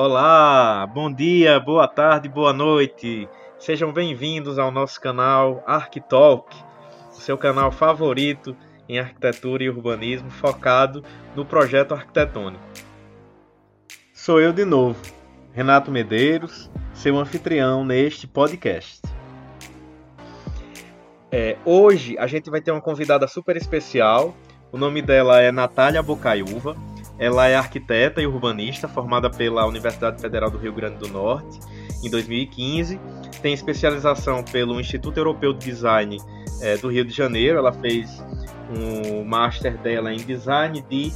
Olá, bom dia, boa tarde, boa noite. Sejam bem-vindos ao nosso canal ArcTalk, o seu canal favorito em arquitetura e urbanismo focado no projeto arquitetônico. Sou eu de novo, Renato Medeiros, seu anfitrião neste podcast. É, hoje a gente vai ter uma convidada super especial. O nome dela é Natália Bocaiúva. Ela é arquiteta e urbanista, formada pela Universidade Federal do Rio Grande do Norte em 2015. Tem especialização pelo Instituto Europeu de Design é, do Rio de Janeiro. Ela fez um master dela em design de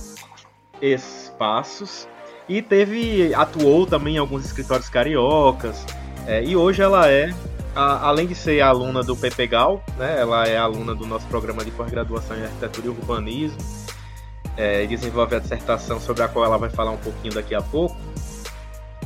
espaços e teve atuou também em alguns escritórios cariocas. É, e hoje ela é, a, além de ser aluna do PPGAL, né, ela é aluna do nosso programa de pós-graduação em arquitetura e urbanismo é, desenvolve a dissertação sobre a qual ela vai falar um pouquinho daqui a pouco,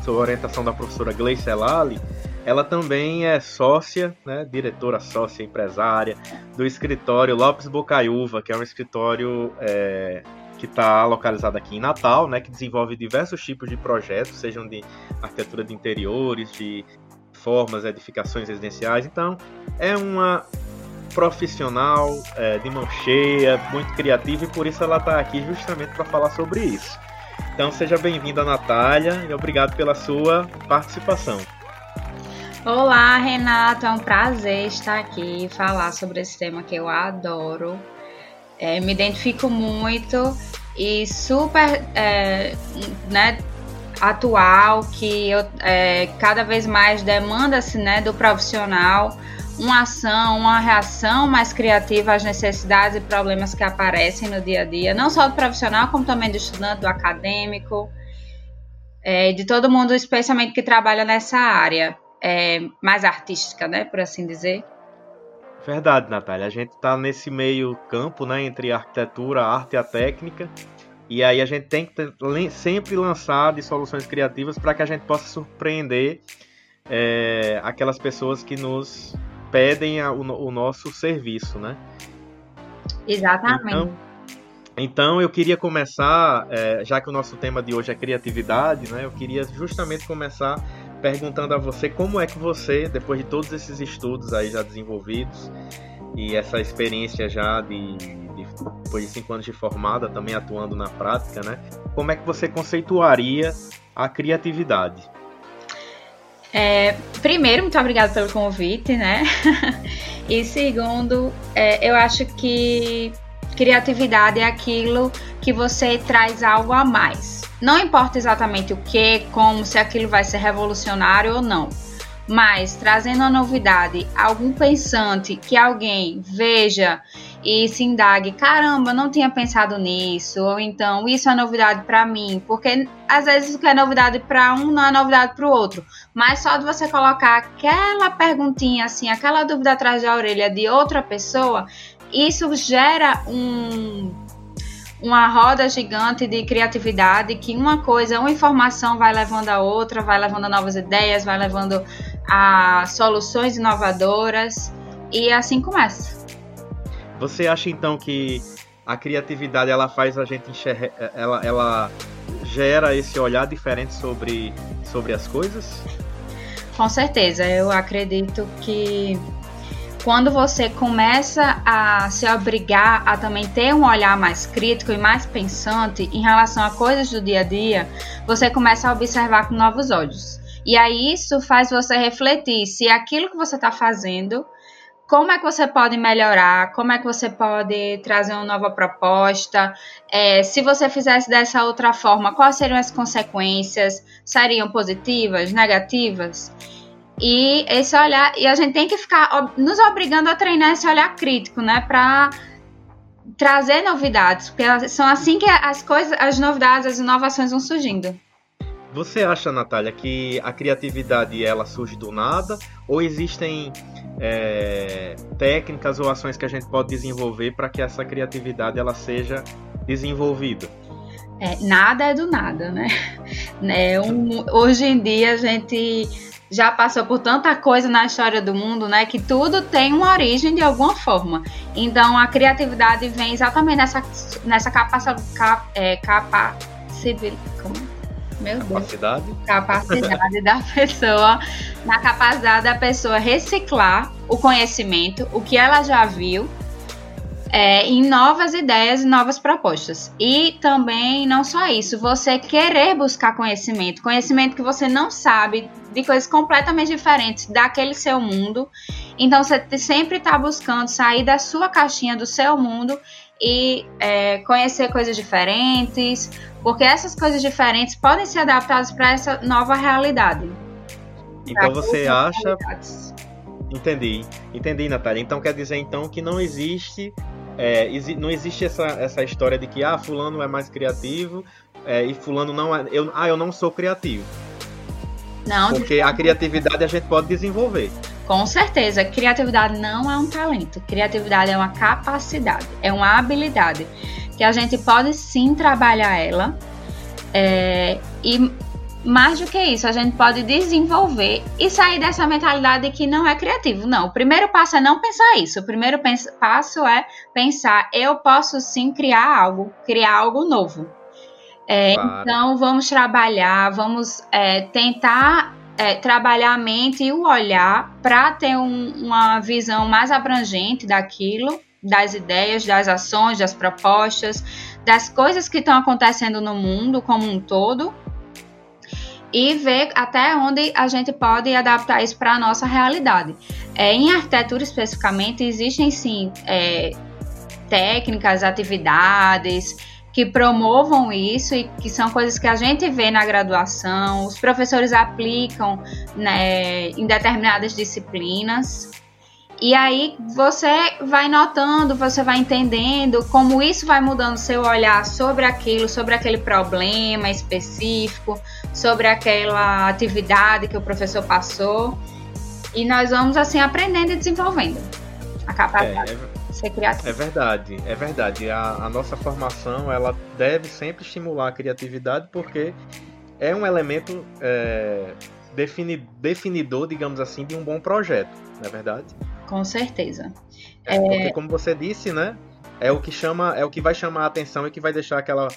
sob a orientação da professora Gleice Elali, ela também é sócia, né, diretora sócia empresária do escritório Lopes Bocaiúva, que é um escritório é, que está localizado aqui em Natal, né, que desenvolve diversos tipos de projetos, sejam de arquitetura de interiores, de formas, edificações residenciais. Então, é uma profissional, é, de mão cheia, muito criativa e por isso ela está aqui justamente para falar sobre isso. Então seja bem-vinda, Natália, e obrigado pela sua participação. Olá, Renato, é um prazer estar aqui e falar sobre esse tema que eu adoro. É, me identifico muito e super é, né, atual, que eu, é, cada vez mais demanda-se né, do profissional uma ação, uma reação mais criativa às necessidades e problemas que aparecem no dia a dia, não só do profissional, como também do estudante, do acadêmico, é, de todo mundo, especialmente que trabalha nessa área é, mais artística, né, por assim dizer. Verdade, Natália. A gente está nesse meio campo, né, entre a arquitetura, a arte e a técnica. E aí a gente tem que sempre lançar de soluções criativas para que a gente possa surpreender é, aquelas pessoas que nos pedem a, o, o, nosso serviço, né? Exatamente. Então, então eu queria começar, é, já que o nosso tema de hoje é criatividade, né? Eu queria justamente começar perguntando a você como é que você, depois de todos esses estudos aí já desenvolvidos e essa experiência já de, de depois de cinco anos de formada, também atuando na prática, né? Como é que você conceituaria a criatividade? É, primeiro, muito obrigada pelo convite, né? e segundo, é, eu acho que criatividade é aquilo que você traz algo a mais. Não importa exatamente o que, como, se aquilo vai ser revolucionário ou não. Mas trazendo a novidade, algum pensante que alguém veja e se indague, caramba, não tinha pensado nisso, ou então isso é novidade para mim, porque às vezes o que é novidade para um não é novidade para o outro, mas só de você colocar aquela perguntinha assim, aquela dúvida atrás da orelha de outra pessoa, isso gera um uma roda gigante de criatividade que uma coisa, uma informação vai levando a outra, vai levando a novas ideias, vai levando a soluções inovadoras. E assim começa. Você acha então que a criatividade ela faz a gente enxergar, ela, ela gera esse olhar diferente sobre, sobre as coisas? Com certeza, eu acredito que quando você começa a se obrigar a também ter um olhar mais crítico e mais pensante em relação a coisas do dia a dia, você começa a observar com novos olhos. E aí isso faz você refletir se aquilo que você está fazendo como é que você pode melhorar, como é que você pode trazer uma nova proposta, é, se você fizesse dessa outra forma, quais seriam as consequências, seriam positivas, negativas? E esse olhar, e a gente tem que ficar nos obrigando a treinar esse olhar crítico, né, para trazer novidades, porque são assim que as coisas, as novidades, as inovações vão surgindo. Você acha, Natália, que a criatividade ela surge do nada? Ou existem é, técnicas ou ações que a gente pode desenvolver para que essa criatividade ela seja desenvolvida? É, nada é do nada, né? É um, hoje em dia a gente já passou por tanta coisa na história do mundo, né? Que tudo tem uma origem de alguma forma. Então a criatividade vem exatamente nessa, nessa capacidade. Capa, é, capa, civil, como? Meu capacidade. Deus. Capacidade da pessoa, na capacidade da pessoa reciclar o conhecimento, o que ela já viu, é, em novas ideias e novas propostas. E também, não só isso, você querer buscar conhecimento, conhecimento que você não sabe, de coisas completamente diferentes daquele seu mundo. Então, você sempre está buscando sair da sua caixinha, do seu mundo e é, conhecer coisas diferentes, porque essas coisas diferentes podem ser adaptadas para essa nova realidade. Então você acha. Entendi, entendi, Natália. Então quer dizer então que não existe. É, não existe essa, essa história de que ah, fulano é mais criativo é, e fulano não é. Eu, ah, eu não sou criativo. Não. Porque a criatividade a gente pode desenvolver. Com certeza, criatividade não é um talento. Criatividade é uma capacidade, é uma habilidade que a gente pode sim trabalhar ela. É, e mais do que isso, a gente pode desenvolver e sair dessa mentalidade que não é criativo. Não, o primeiro passo é não pensar isso. O primeiro passo é pensar: eu posso sim criar algo, criar algo novo. É, claro. Então, vamos trabalhar, vamos é, tentar é, trabalhar a mente e o olhar para ter um, uma visão mais abrangente daquilo, das ideias, das ações, das propostas, das coisas que estão acontecendo no mundo como um todo e ver até onde a gente pode adaptar isso para a nossa realidade. É, em arquitetura especificamente, existem sim é, técnicas, atividades que promovam isso e que são coisas que a gente vê na graduação, os professores aplicam né, em determinadas disciplinas. E aí você vai notando, você vai entendendo como isso vai mudando seu olhar sobre aquilo, sobre aquele problema específico, sobre aquela atividade que o professor passou. E nós vamos assim aprendendo e desenvolvendo a capacidade. É, é ser criativo. É verdade, é verdade. A, a nossa formação ela deve sempre estimular a criatividade porque é um elemento é, defini, definidor, digamos assim, de um bom projeto, não é verdade? Com certeza. É, porque como você disse, né? É o que chama, é o que vai chamar a atenção e que vai deixar aquela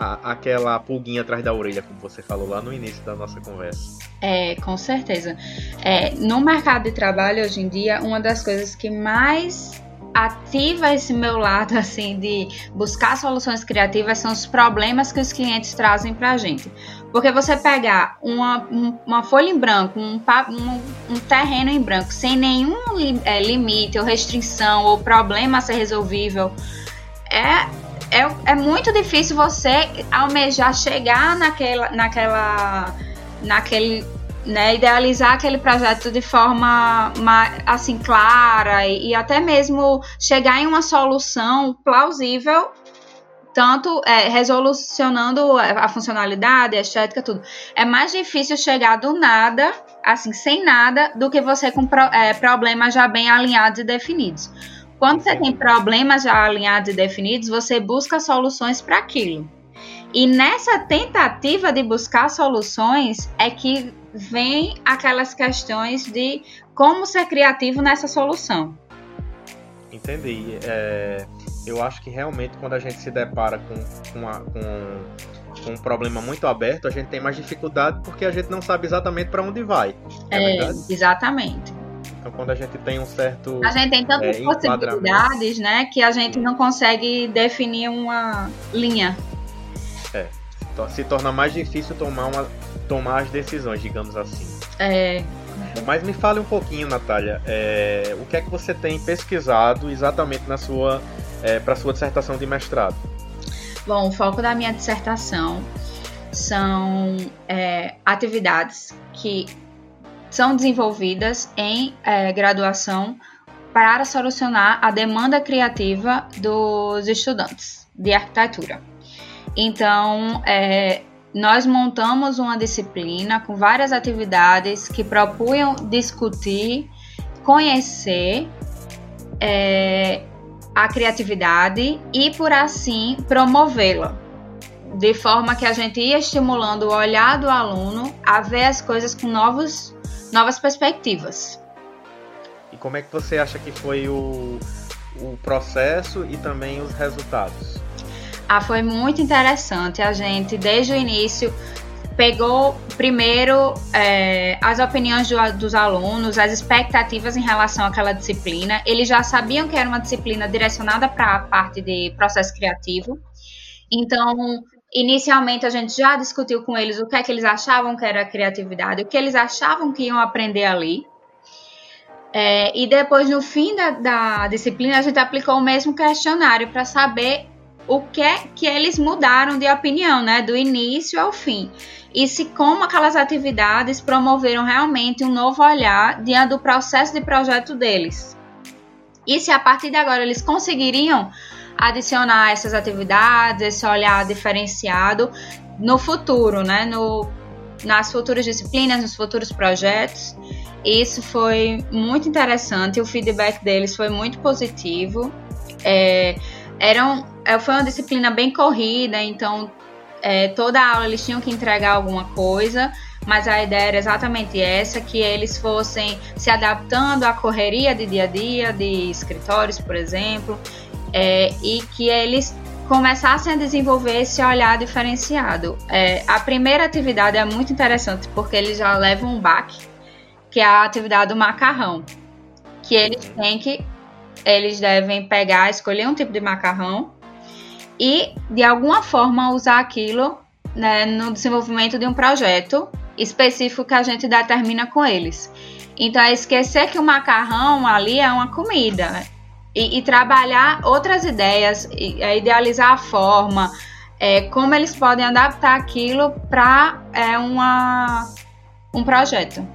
a, aquela pulguinha atrás da orelha, como você falou lá no início da nossa conversa. É, com certeza. É, no mercado de trabalho hoje em dia, uma das coisas que mais ativa esse meu lado assim de buscar soluções criativas são os problemas que os clientes trazem para a gente. Porque você pegar uma, uma folha em branco, um, um, um terreno em branco, sem nenhum é, limite ou restrição ou problema a ser resolvível, é, é, é muito difícil você almejar chegar naquela, naquela, naquele né, idealizar aquele projeto de forma assim clara e, e, até mesmo chegar em uma solução plausível tanto é, resolucionando a funcionalidade, a estética, tudo. É mais difícil chegar do nada, assim, sem nada, do que você com pro, é, problemas já bem alinhados e definidos. Quando você tem problemas já alinhados e definidos, você busca soluções para aquilo. E nessa tentativa de buscar soluções é que vem aquelas questões de como ser criativo nessa solução. Entendi. É, eu acho que realmente quando a gente se depara com, com, a, com, com, um problema muito aberto, a gente tem mais dificuldade porque a gente não sabe exatamente para onde vai. É, é exatamente. Então, quando a gente tem um certo. A gente tem tantas é, possibilidades, né? Que a gente não consegue definir uma linha. É. Se torna mais difícil tomar uma, tomar as decisões, digamos assim. É. Mas me fale um pouquinho, Natália, é, o que é que você tem pesquisado exatamente na sua é, para sua dissertação de mestrado? Bom, o foco da minha dissertação são é, atividades que são desenvolvidas em é, graduação para solucionar a demanda criativa dos estudantes de arquitetura. Então, é, nós montamos uma disciplina com várias atividades que propunham discutir, conhecer é, a criatividade e, por assim, promovê-la. De forma que a gente ia estimulando o olhar do aluno a ver as coisas com novos, novas perspectivas. E como é que você acha que foi o, o processo e também os resultados? Ah, foi muito interessante. A gente, desde o início, pegou primeiro é, as opiniões do, dos alunos, as expectativas em relação àquela disciplina. Eles já sabiam que era uma disciplina direcionada para a parte de processo criativo. Então, inicialmente a gente já discutiu com eles o que é que eles achavam que era criatividade, o que eles achavam que iam aprender ali. É, e depois, no fim da, da disciplina, a gente aplicou o mesmo questionário para saber o que é que eles mudaram de opinião, né, do início ao fim. E se como aquelas atividades promoveram realmente um novo olhar diante do processo de projeto deles. E se a partir de agora eles conseguiriam adicionar essas atividades, esse olhar diferenciado no futuro, né, no, nas futuras disciplinas, nos futuros projetos. Isso foi muito interessante, o feedback deles foi muito positivo. É, eram, é, foi uma disciplina bem corrida, então é, toda aula eles tinham que entregar alguma coisa, mas a ideia era exatamente essa, que eles fossem se adaptando à correria de dia a dia, de escritórios, por exemplo, é, e que eles começassem a desenvolver esse olhar diferenciado. É, a primeira atividade é muito interessante porque eles já levam um baque, que é a atividade do macarrão, que eles têm que eles devem pegar, escolher um tipo de macarrão e de alguma forma usar aquilo né, no desenvolvimento de um projeto específico que a gente determina com eles. Então é esquecer que o macarrão ali é uma comida né? E, e, trabalhar outras ideias, e, é, idealizar a forma, é, como eles podem adaptar aquilo para é, um projeto.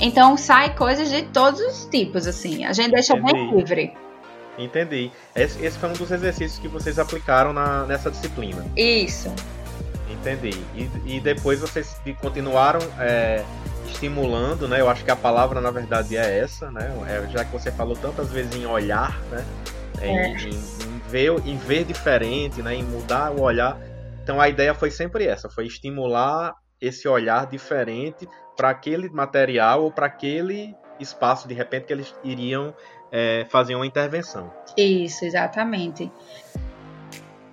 Então sai coisas de todos os tipos, assim. A gente deixa Entendi. bem livre. Entendi. Esse, esse, foi um dos exercícios que vocês aplicaram na, nessa disciplina. Isso. Entendi. E, e depois vocês continuaram é, estimulando, né? Eu acho que a palavra na verdade é essa, né? É, já que você falou tantas vezes em olhar, né? Em, é. em, em, ver, em ver diferente, né? Em mudar o olhar. Então a ideia foi sempre essa, foi estimular esse olhar diferente para aquele material ou para aquele espaço de repente que eles iriam é, fazer uma intervenção. Isso, exatamente.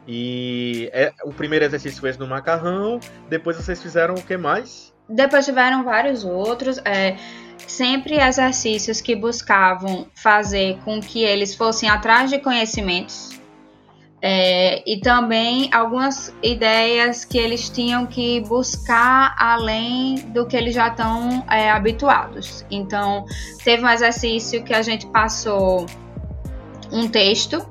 E é, o primeiro exercício foi esse do macarrão. Depois vocês fizeram o que mais? Depois tiveram vários outros. É, sempre exercícios que buscavam fazer com que eles fossem atrás de conhecimentos é, e também algumas ideias que eles tinham que buscar além do que eles já estão é, habituados. Então, teve um exercício que a gente passou um texto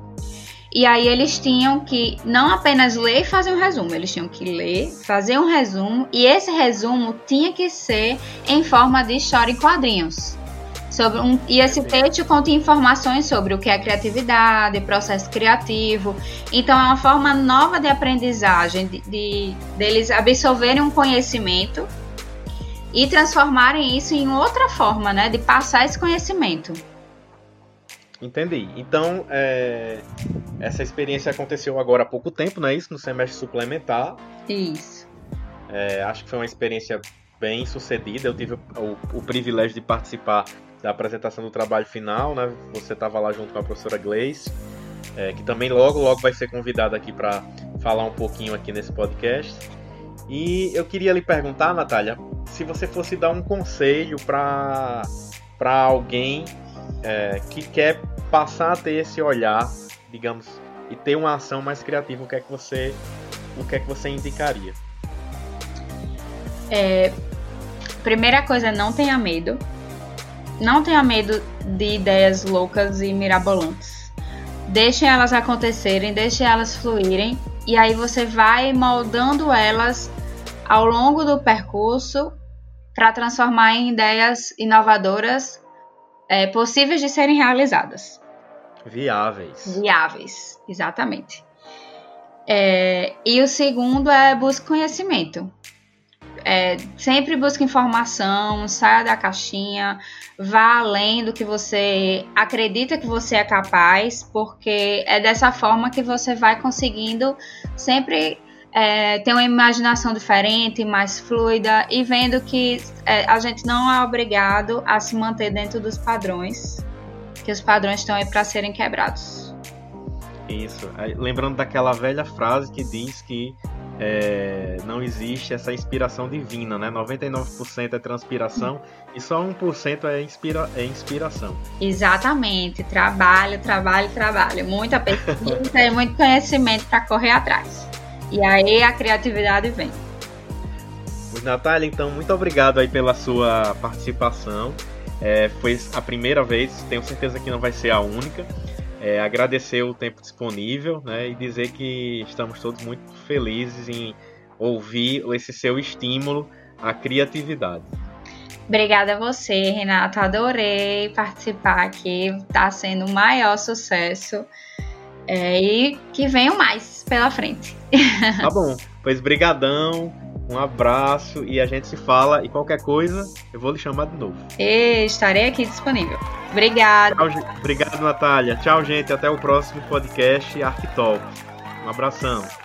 e aí eles tinham que não apenas ler e fazer um resumo, eles tinham que ler, fazer um resumo e esse resumo tinha que ser em forma de história em quadrinhos. Sobre um, e esse texto conta informações sobre o que é criatividade, processo criativo. Então, é uma forma nova de aprendizagem, de, de deles absorverem um conhecimento e transformarem isso em outra forma, né, de passar esse conhecimento. Entendi. Então, é, essa experiência aconteceu agora há pouco tempo, não é isso? No semestre suplementar. Isso. É, acho que foi uma experiência bem sucedida. Eu tive o, o, o privilégio de participar da apresentação do trabalho final, né? Você estava lá junto com a professora Gleice, é, que também logo, logo vai ser convidada aqui para falar um pouquinho aqui nesse podcast. E eu queria lhe perguntar, Natália, se você fosse dar um conselho para alguém é, que quer passar a ter esse olhar, digamos, e ter uma ação mais criativa, o que é que você, o que é que você indicaria? É, primeira coisa, não tenha medo não tenha medo de ideias loucas e mirabolantes. Deixem elas acontecerem, deixem elas fluírem e aí você vai moldando elas ao longo do percurso para transformar em ideias inovadoras é, possíveis de serem realizadas. Viáveis. Viáveis, exatamente. É, e o segundo é buscar conhecimento. É, sempre busque informação, saia da caixinha, vá além do que você acredita que você é capaz, porque é dessa forma que você vai conseguindo sempre é, ter uma imaginação diferente, mais fluida e vendo que é, a gente não é obrigado a se manter dentro dos padrões, que os padrões estão aí para serem quebrados. Isso. Lembrando daquela velha frase que diz que é, não existe essa inspiração divina, né? 99% é transpiração e só 1% é, inspira, é inspiração. Exatamente. Trabalho, trabalho, trabalho. Muita pesquisa e muito conhecimento para correr atrás. E aí a criatividade vem. Natália, então, muito obrigado aí pela sua participação. É, foi a primeira vez, tenho certeza que não vai ser a única. É, agradecer o tempo disponível né, e dizer que estamos todos muito felizes em ouvir esse seu estímulo à criatividade. Obrigada a você, Renato. Adorei participar aqui. Está sendo o maior sucesso. É, e que venham mais pela frente. Tá bom. Pois brigadão. Um abraço e a gente se fala. E qualquer coisa, eu vou lhe chamar de novo. E estarei aqui disponível. Obrigada. Obrigado, Natália. Tchau, gente. Até o próximo podcast Arquitalk. Um abração.